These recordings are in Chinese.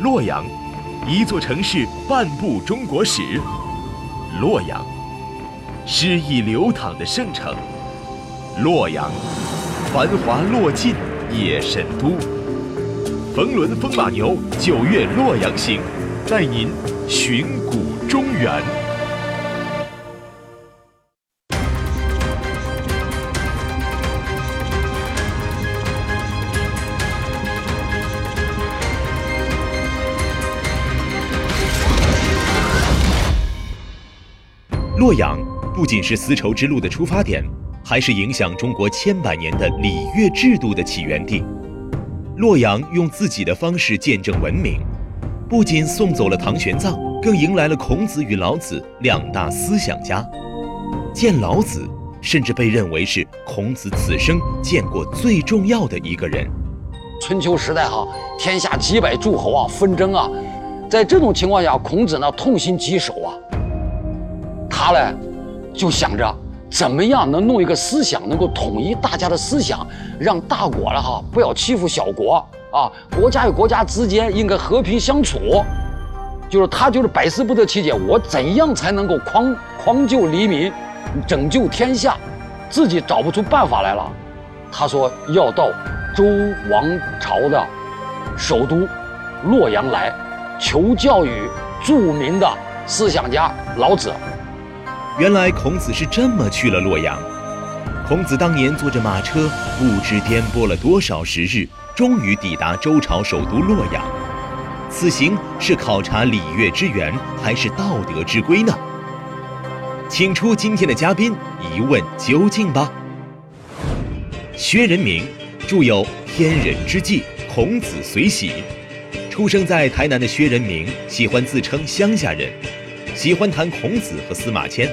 洛阳，一座城市半部中国史。洛阳，诗意流淌的圣城。洛阳，繁华落尽夜神都。冯仑风马牛九月洛阳行，带您寻古中原。洛阳不仅是丝绸之路的出发点，还是影响中国千百年的礼乐制度的起源地。洛阳用自己的方式见证文明，不仅送走了唐玄奘，更迎来了孔子与老子两大思想家。见老子，甚至被认为是孔子此生见过最重要的一个人。春秋时代哈，天下几百诸侯啊，纷争啊，在这种情况下，孔子呢痛心疾首啊。他呢，就想着怎么样能弄一个思想，能够统一大家的思想，让大国了哈不要欺负小国啊，国家与国家之间应该和平相处。就是他就是百思不得其解，我怎样才能够匡匡救黎民，拯救天下，自己找不出办法来了。他说要到周王朝的首都洛阳来，求教于著名的思想家老子。原来孔子是这么去了洛阳。孔子当年坐着马车，不知颠簸了多少时日，终于抵达周朝首都洛阳。此行是考察礼乐之源，还是道德之归呢？请出今天的嘉宾，一问究竟吧。薛仁明著有《天人之际》，孔子随喜。出生在台南的薛仁明，喜欢自称乡下人，喜欢谈孔子和司马迁。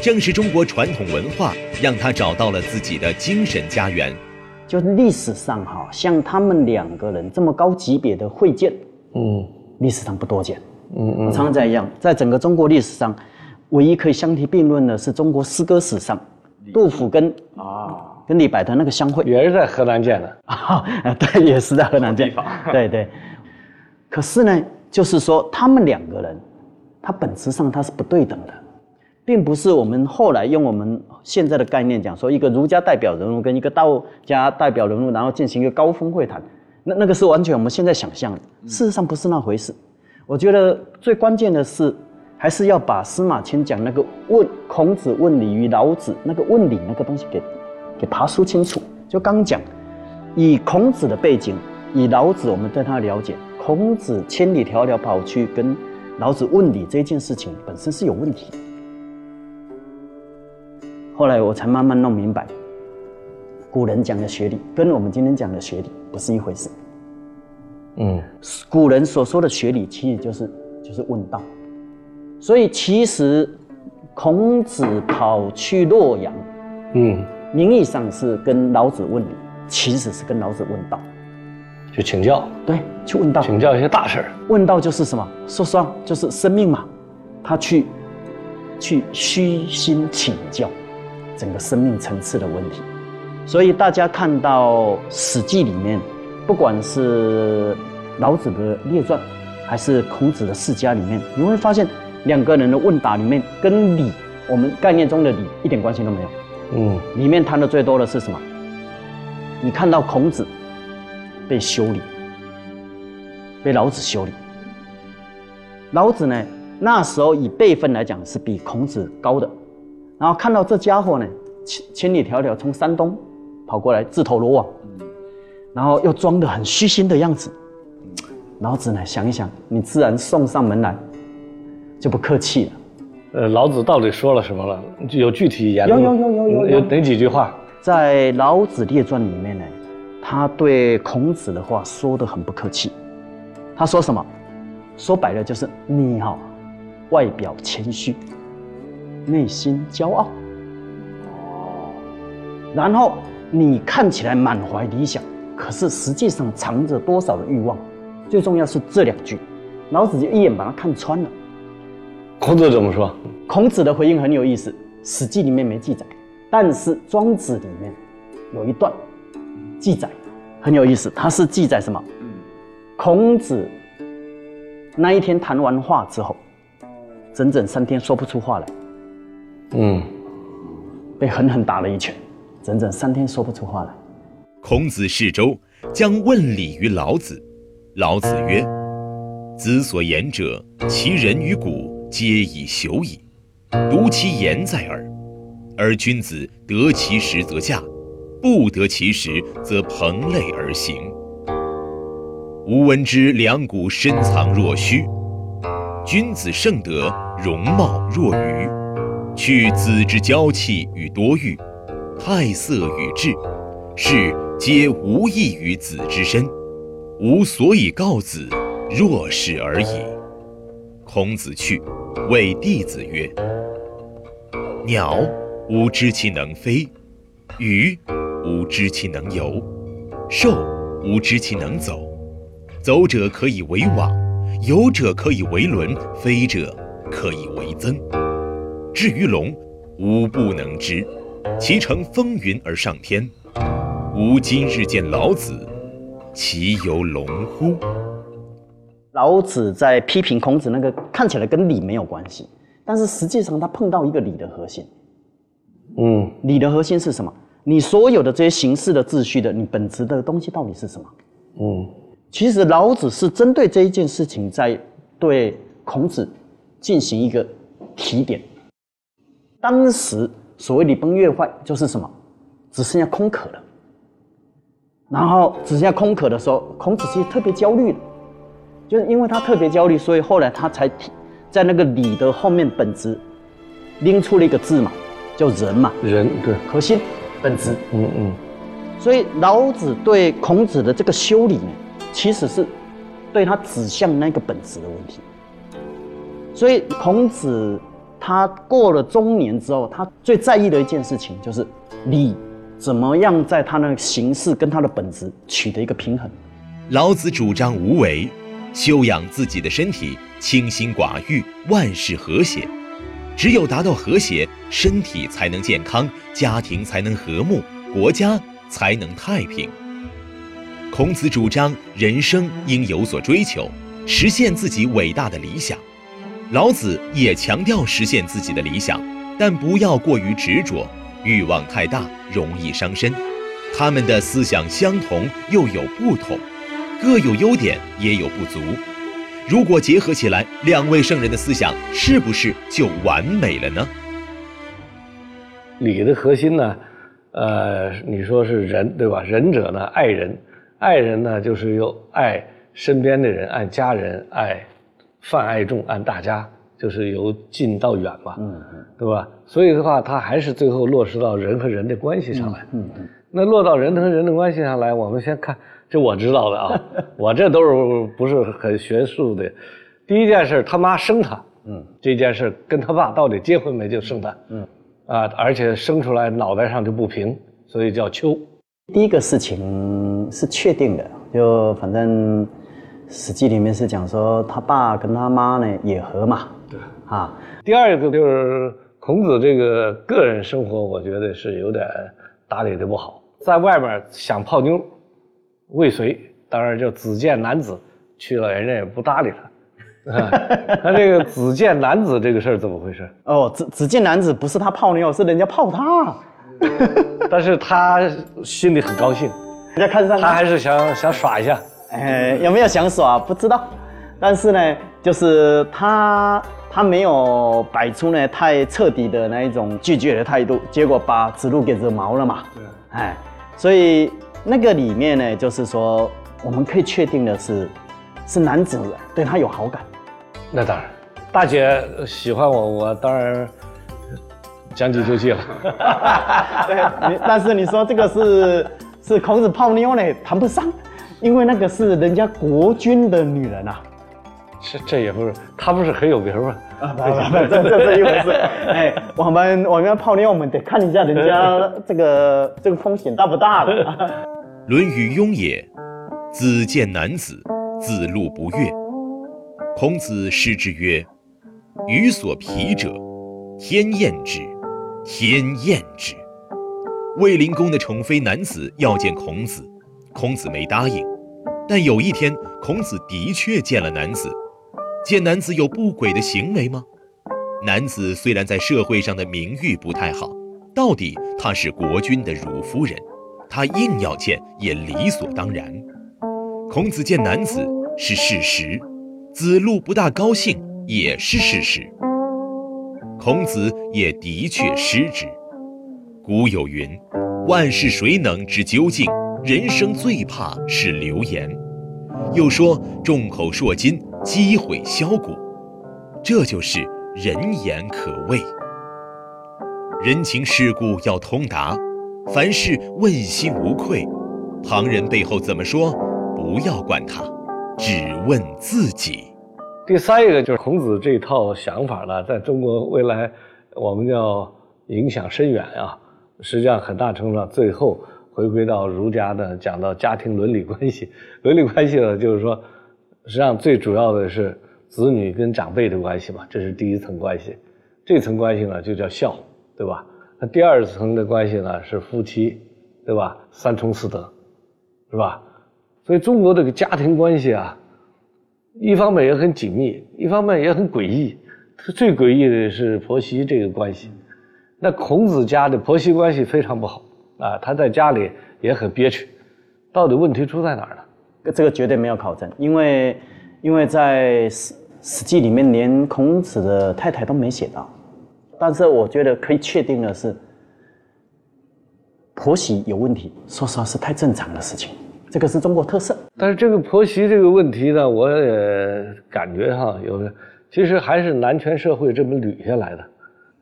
正是中国传统文化让他找到了自己的精神家园。就历史上哈，像他们两个人这么高级别的会见，嗯，历史上不多见。嗯嗯，常常在样，在整个中国历史上，唯一可以相提并论的是中国诗歌史上，杜甫跟啊跟李白的那个相会，也是在河南见的啊，对，也是在河南见。对对。可是呢，就是说他们两个人，他本质上它是不对等的。并不是我们后来用我们现在的概念讲说，一个儒家代表人物跟一个道家代表人物，然后进行一个高峰会谈，那那个是完全我们现在想象的。事实上不是那回事。我觉得最关键的是，还是要把司马迁讲那个问孔子问礼于老子那个问礼那个东西给给爬梳清楚。就刚讲，以孔子的背景，以老子我们对他的了解，孔子千里迢迢跑去跟老子问礼这件事情本身是有问题。后来我才慢慢弄明白，古人讲的学理跟我们今天讲的学理不是一回事。嗯，古人所说的学理其实就是就是问道，所以其实孔子跑去洛阳，嗯，名义上是跟老子问礼，其实是跟老子问道，去请教。对，去问道，请教一些大事问道就是什么？说实话，就是生命嘛。他去去虚心请教。整个生命层次的问题，所以大家看到《史记》里面，不管是老子的列传，还是孔子的世家里面，你会发现两个人的问答里面跟礼，我们概念中的礼一点关系都没有。嗯，里面谈的最多的是什么？你看到孔子被修理，被老子修理。老子呢，那时候以辈分来讲是比孔子高的。然后看到这家伙呢，千千里迢迢从山东跑过来自投罗网，然后又装得很虚心的样子，老子呢想一想，你自然送上门来，就不客气了。呃，老子到底说了什么了？有具体言论？有有有有有有哪几句话？在《老子列传》里面呢，他对孔子的话说的很不客气。他说什么？说白了就是你哈，外表谦虚。内心骄傲，哦，然后你看起来满怀理想，可是实际上藏着多少的欲望？最重要是这两句，老子就一眼把他看穿了。孔子怎么说？孔子的回应很有意思，《史记》里面没记载，但是《庄子》里面有一段记载，很有意思。他是记载什么？孔子那一天谈完话之后，整整三天说不出话来，嗯，被狠狠打了一拳，整整三天说不出话来。孔子视周，将问礼于老子。老子曰：“子所言者，其人与古，皆以朽矣。独其言在耳。而君子得其时则驾，不得其时则朋累而行。吾闻之，两股深藏若虚。君子盛德，容貌若愚。去子之娇气与多欲，太色与志，是皆无益于子之身。吾所以告子，若是而已。”孔子去，谓弟子曰：“鸟。”吾知其能飞，鱼吾知其能游，兽吾知其能走。走者可以为网，游者可以为轮，飞者可以为曾。至于龙，吾不能知，其乘风云而上天。吾今日见老子，其犹龙乎？老子在批评孔子那个看起来跟礼没有关系，但是实际上他碰到一个礼的核心。嗯，礼的核心是什么？你所有的这些形式的秩序的，你本质的东西到底是什么？嗯，其实老子是针对这一件事情，在对孔子进行一个提点。当时所谓礼崩乐坏，就是什么？只剩下空壳了。然后只剩下空壳的时候，孔子其实特别焦虑的，就是因为他特别焦虑，所以后来他才提在那个礼的后面本质拎出了一个字嘛。叫人嘛，人对核心本质，嗯嗯，所以老子对孔子的这个修理呢，其实是对他指向那个本质的问题。所以孔子他过了中年之后，他最在意的一件事情就是礼怎么样在他那个形式跟他的本质取得一个平衡。老子主张无为，修养自己的身体，清心寡欲，万事和谐。只有达到和谐，身体才能健康，家庭才能和睦，国家才能太平。孔子主张人生应有所追求，实现自己伟大的理想。老子也强调实现自己的理想，但不要过于执着，欲望太大容易伤身。他们的思想相同又有不同，各有优点也有不足。如果结合起来，两位圣人的思想是不是就完美了呢？礼的核心呢，呃，你说是仁，对吧？仁者呢，爱人，爱人呢，就是要爱身边的人，爱家人，爱泛爱众，爱大家，就是由近到远嘛，嗯嗯，对吧？所以的话，他还是最后落实到人和人的关系上来，嗯嗯。那落到人和人的关系上来，我们先看。这我知道的啊，我这都是不是很学术的。第一件事，他妈生他，嗯，这件事跟他爸到底结婚没就生他，嗯，啊，而且生出来脑袋上就不平，所以叫丘。第一个事情是确定的，就反正《史记》里面是讲说他爸跟他妈呢也和嘛，对，啊。第二个就是孔子这个个人生活，我觉得是有点打理的不好，在外面想泡妞。未遂，当然叫子见男子去了，人家也不搭理他。他这个子见男子这个事儿怎么回事？哦，子子见男子不是他泡妞，是人家泡他。但是他心里很高兴，人家看上他还是想想耍一下。哎，有没有想耍不知道，但是呢，就是他他没有摆出呢太彻底的那一种拒绝的态度，结果把子路给惹毛了嘛。对，哎，所以。那个里面呢，就是说，我们可以确定的是，是男子对他有好感。那当然，大姐喜欢我，我当然将计就计了。对，但是你说这个是是孔子泡妞呢，谈不上，因为那个是人家国君的女人啊。这这也不是，他不是很有名吗？啊，不不不，这这是一回事。哎，我们我们要泡妞，我们得看一下人家这个这个风险大不大了。《论语·雍也》：子见男子，子路不悦。孔子师之曰：“予所皮者，天厌之，天厌之。”卫灵公的宠妃男子要见孔子，孔子没答应。但有一天，孔子的确见了男子，见男子有不轨的行为吗？男子虽然在社会上的名誉不太好，到底他是国君的乳夫人，他硬要见也理所当然。孔子见男子是事实，子路不大高兴也是事实。孔子也的确失职。古有云：“万事谁能知究竟？人生最怕是流言。”又说：“众口铄金，积毁销骨。”这就是人言可畏。人情世故要通达，凡事问心无愧。旁人背后怎么说，不要管他，只问自己。第三一个就是孔子这套想法呢，在中国未来我们要影响深远啊。实际上，很大程度上，最后回归到儒家的讲到家庭伦理关系。伦理关系呢，就是说，实际上最主要的是子女跟长辈的关系嘛，这是第一层关系。这层关系呢，就叫孝，对吧？那第二层的关系呢，是夫妻，对吧？三从四德，是吧？所以中国这个家庭关系啊，一方面也很紧密，一方面也很诡异。最诡异的是婆媳这个关系。那孔子家的婆媳关系非常不好啊，他在家里也很憋屈，到底问题出在哪儿呢？这个绝对没有考证，因为因为在《史史记》里面连孔子的太太都没写到，但是我觉得可以确定的是，婆媳有问题，说实话是太正常的事情，这个是中国特色。但是这个婆媳这个问题呢，我也感觉哈，有的其实还是男权社会这么捋下来的。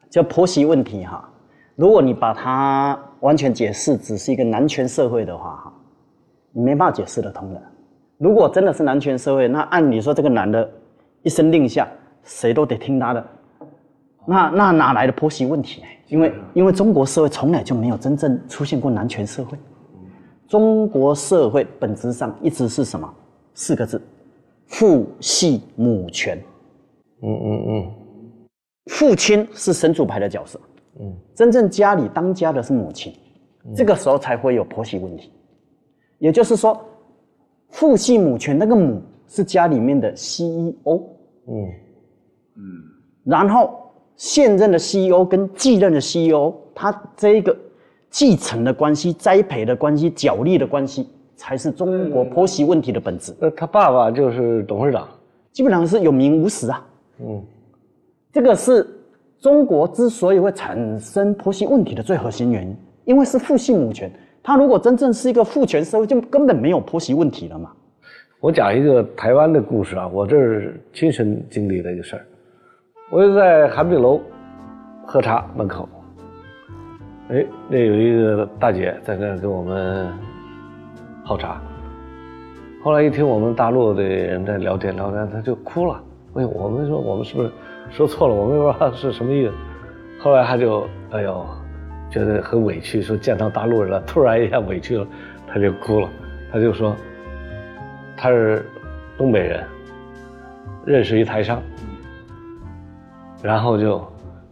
叫婆媳问题哈，如果你把它完全解释只是一个男权社会的话哈，你没办法解释得通的。如果真的是男权社会，那按理说这个男的一声令下，谁都得听他的，那那哪来的婆媳问题呢？因为因为中国社会从来就没有真正出现过男权社会，中国社会本质上一直是什么？四个字：父系母权。嗯嗯嗯。父亲是神主牌的角色，嗯，真正家里当家的是母亲，这个时候才会有婆媳问题。也就是说，父系母权那个母是家里面的 CEO，嗯嗯，然后现任的 CEO 跟继任的 CEO，他这一个继承的关系、栽培的关系、角力的关系，才是中国婆媳问题的本质。那他爸爸就是董事长，基本上是有名无实啊，嗯。这个是中国之所以会产生婆媳问题的最核心原因，因为是父系母权。他如果真正是一个父权社会，就根本没有婆媳问题了嘛。我讲一个台湾的故事啊，我这是亲身经历的一个事儿。我就在韩碧楼喝茶门口，哎，那有一个大姐在那跟我们泡茶。后来一听我们大陆的人在聊天聊天，她就哭了。哎，我们说我们是不是？说错了，我们不知道是什么意思。后来他就哎呦，觉得很委屈，说见到大陆人了，突然一下委屈了，他就哭了。他就说他是东北人，认识一台商，然后就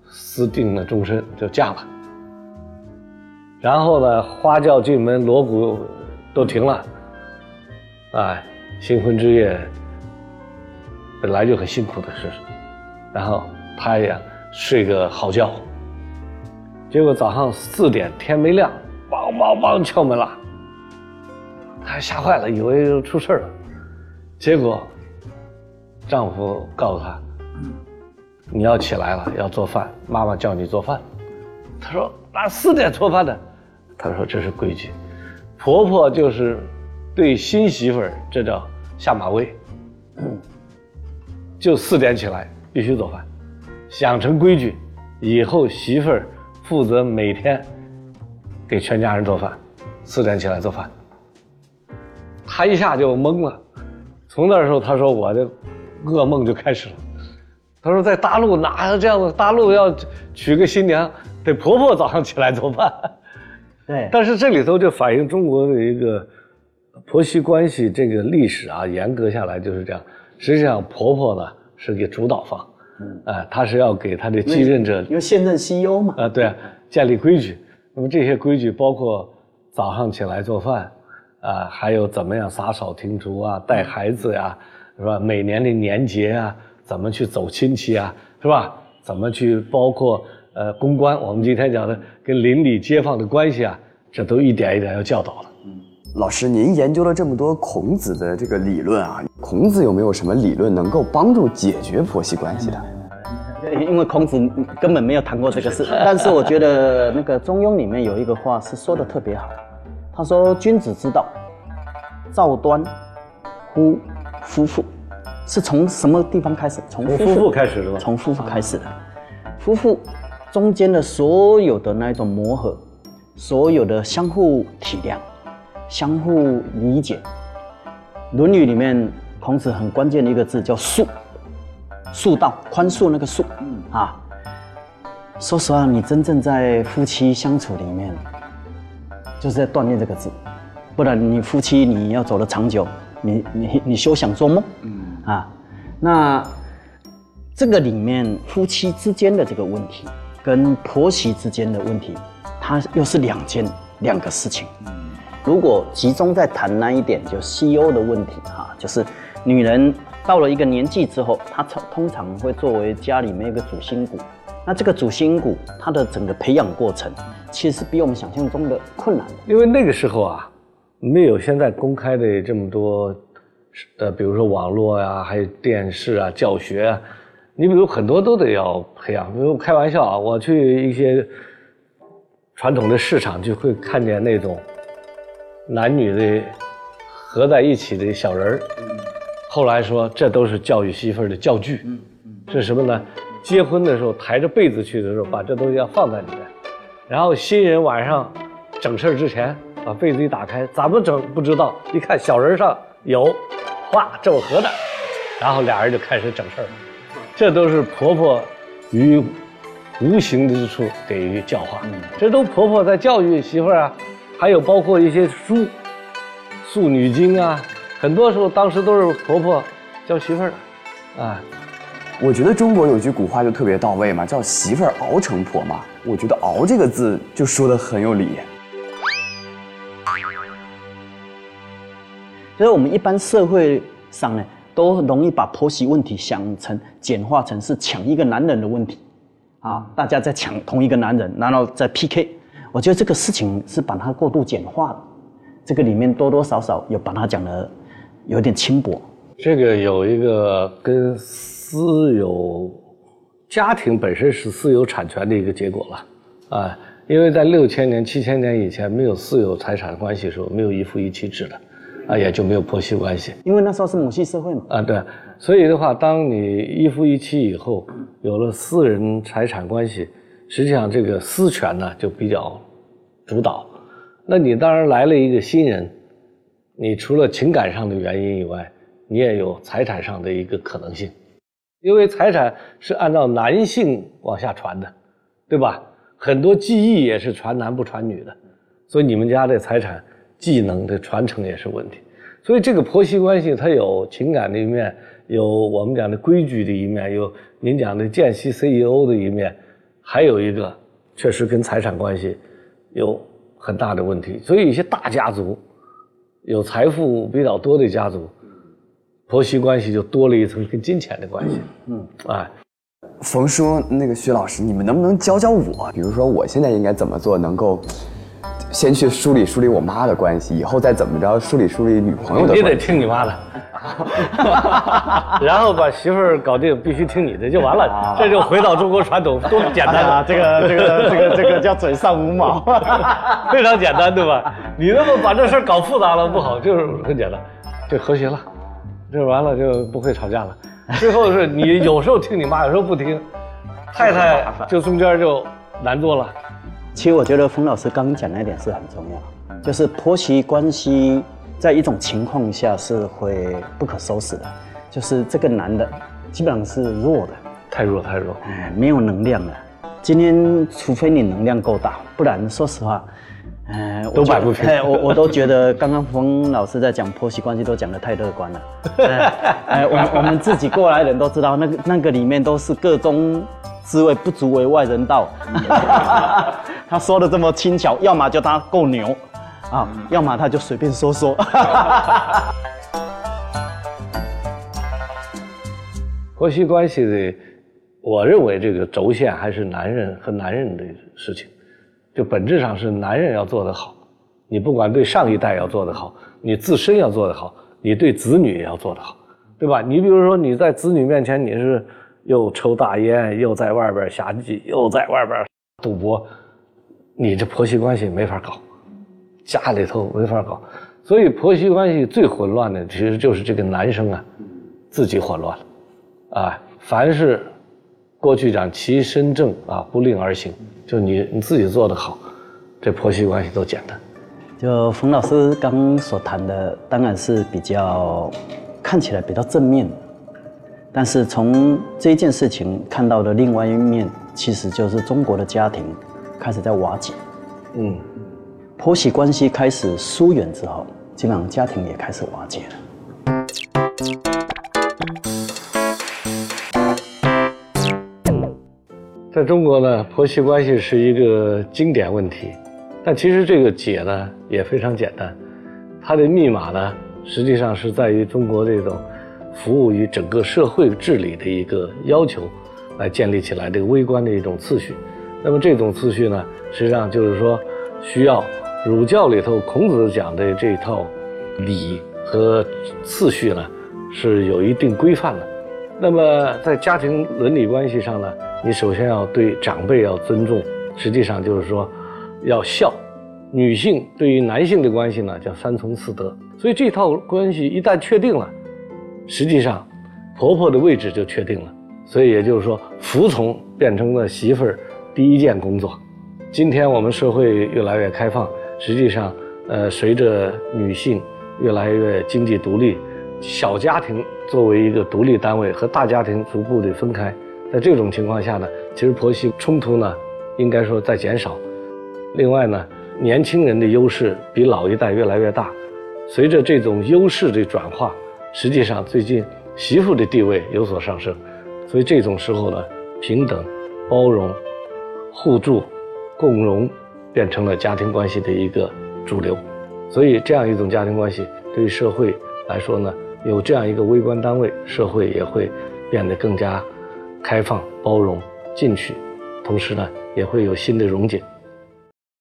私定了终身，就嫁了。然后呢，花轿进门，锣鼓都停了，哎，新婚之夜本来就很辛苦的事。然后他也睡个好觉，结果早上四点天没亮，梆梆梆敲门了，她吓坏了，以为出事了。结果丈夫告诉她：“你要起来了，要做饭，妈妈叫你做饭。”她说：“哪四点做饭的？”她说：“这是规矩，婆婆就是对新媳妇儿，这叫下马威，就四点起来。”必须做饭，想成规矩，以后媳妇儿负责每天给全家人做饭，四点起来做饭。他一下就懵了，从那时候他说我的噩梦就开始了。他说在大陆哪有这样的？大陆要娶个新娘，得婆婆早上起来做饭。对，但是这里头就反映中国的一个婆媳关系这个历史啊，严格下来就是这样。实际上婆婆呢。是个主导方，嗯，啊，她是要给她的继任者，因为现任 CEO 嘛，啊，对，建立规矩。那么这些规矩包括早上起来做饭，啊，还有怎么样洒扫庭除啊，带孩子呀，是吧？每年的年节啊，怎么去走亲戚啊，是吧？怎么去包括呃公关，我们今天讲的跟邻里街坊的关系啊，这都一点一点要教导了。老师，您研究了这么多孔子的这个理论啊，孔子有没有什么理论能够帮助解决婆媳关系的？因为孔子根本没有谈过这个事，但是我觉得那个《中庸》里面有一个话是说的特别好，他说：“君子之道，造端乎夫妇。”是从什么地方开始？从夫妇开始的吧？从夫妇开始的，夫妇中间的所有的那一种磨合，所有的相互体谅。相互理解，《论语》里面孔子很关键的一个字叫“恕”，恕道、宽恕那个“恕”啊。说实话，你真正在夫妻相处里面，就是在锻炼这个字，不然你夫妻你要走得长久，你你你休想做梦。嗯啊，那这个里面夫妻之间的这个问题，跟婆媳之间的问题，它又是两件两个事情。如果集中在谈那一点，就西欧的问题哈，就是女人到了一个年纪之后，她通通常会作为家里面一个主心骨。那这个主心骨，它的整个培养过程，其实比我们想象中的困难。因为那个时候啊，没有现在公开的这么多，呃，比如说网络呀，还有电视啊，教学啊，你比如很多都得要培养。比如开玩笑啊，我去一些传统的市场，就会看见那种。男女的合在一起的小人儿，后来说这都是教育媳妇儿的教具，是什么呢？结婚的时候抬着被子去的时候，把这东西要放在里面，然后新人晚上整事儿之前，把被子一打开，怎么整不知道，一看小人上有画正合的，然后俩人就开始整事儿，这都是婆婆于无形之处给予教化，这都婆婆在教育媳妇儿啊。还有包括一些书，《素女经》啊，很多时候当时都是婆婆教媳妇儿，啊，我觉得中国有句古话就特别到位嘛，叫媳妇儿熬成婆嘛。我觉得“熬”这个字就说的很有理。就是我们一般社会上呢，都容易把婆媳问题想成简化成是抢一个男人的问题，啊，大家在抢同一个男人，然后在 PK。我觉得这个事情是把它过度简化了，这个里面多多少少有把它讲的有点轻薄。这个有一个跟私有家庭本身是私有产权的一个结果了，啊，因为在六千年、七千年以前没有私有财产关系的时候，没有一夫一妻制的，啊，也就没有婆媳关系。因为那时候是母系社会嘛。啊，对，所以的话，当你一夫一妻以后，有了私人财产关系。实际上，这个私权呢就比较主导。那你当然来了一个新人，你除了情感上的原因以外，你也有财产上的一个可能性，因为财产是按照男性往下传的，对吧？很多技艺也是传男不传女的，所以你们家的财产技能的传承也是问题。所以这个婆媳关系它有情感的一面，有我们讲的规矩的一面，有您讲的见习 CEO 的一面。还有一个，确实跟财产关系有很大的问题，所以一些大家族，有财富比较多的家族，婆媳关系就多了一层跟金钱的关系。嗯，哎，冯叔，那个徐老师，你们能不能教教我？比如说，我现在应该怎么做，能够先去梳理梳理我妈的关系，以后再怎么着梳理梳理女朋友的？你得听你妈的。然后把媳妇儿搞定，必须听你的就完了，这就回到中国传统，多简单啊！这个这个这个这个叫嘴上无毛，非常简单，对吧？你那么把这事儿搞复杂了不好，就是很简单，就和谐了，这完了就不会吵架了。最后是你有时候听你妈，有时候不听，太太就中间就难做了。其实我觉得冯老师刚刚讲那点是很重要，就是婆媳关系。在一种情况下是会不可收拾的，就是这个男的基本上是弱的，太弱太弱，哎，没有能量了。今天除非你能量够大，不然说实话，嗯，都摆不平。我我都觉得刚刚冯老师在讲婆媳关系都讲得太乐观了。哎，我我们自己过来人都知道，那个那个里面都是各种滋味不足为外人道。他说的这么轻巧，要么就他够牛。啊，要么他就随便说说。婆媳关系的，我认为这个轴线还是男人和男人的事情，就本质上是男人要做得好，你不管对上一代要做得好，你自身要做得好，你对子女也要做得好，对吧？你比如说你在子女面前你是又抽大烟，又在外边瞎鸡，又在外边赌博，你这婆媳关系没法搞，家里头没法搞，所以婆媳关系最混乱的其实就是这个男生啊，自己混乱了。啊，凡是过去讲其身正啊，不令而行，就你你自己做得好，这婆媳关系都简单。就冯老师刚所谈的，当然是比较看起来比较正面，但是从这件事情看到的另外一面，其实就是中国的家庭开始在瓦解。嗯，婆媳关系开始疏远之后，基本上家庭也开始瓦解了。在中国呢，婆媳关系是一个经典问题，但其实这个解呢也非常简单，它的密码呢实际上是在于中国这种服务于整个社会治理的一个要求来建立起来这个微观的一种次序。那么这种次序呢，实际上就是说需要儒教里头孔子讲的这套礼和次序呢是有一定规范的。那么在家庭伦理关系上呢？你首先要对长辈要尊重，实际上就是说要孝。女性对于男性的关系呢，叫三从四德。所以这套关系一旦确定了，实际上婆婆的位置就确定了。所以也就是说，服从变成了媳妇儿第一件工作。今天我们社会越来越开放，实际上，呃，随着女性越来越经济独立，小家庭作为一个独立单位和大家庭逐步的分开。在这种情况下呢，其实婆媳冲突呢，应该说在减少。另外呢，年轻人的优势比老一代越来越大。随着这种优势的转化，实际上最近媳妇的地位有所上升。所以这种时候呢，平等、包容、互助、共荣，变成了家庭关系的一个主流。所以这样一种家庭关系，对于社会来说呢，有这样一个微观单位，社会也会变得更加。开放、包容、进取，同时呢，也会有新的溶解。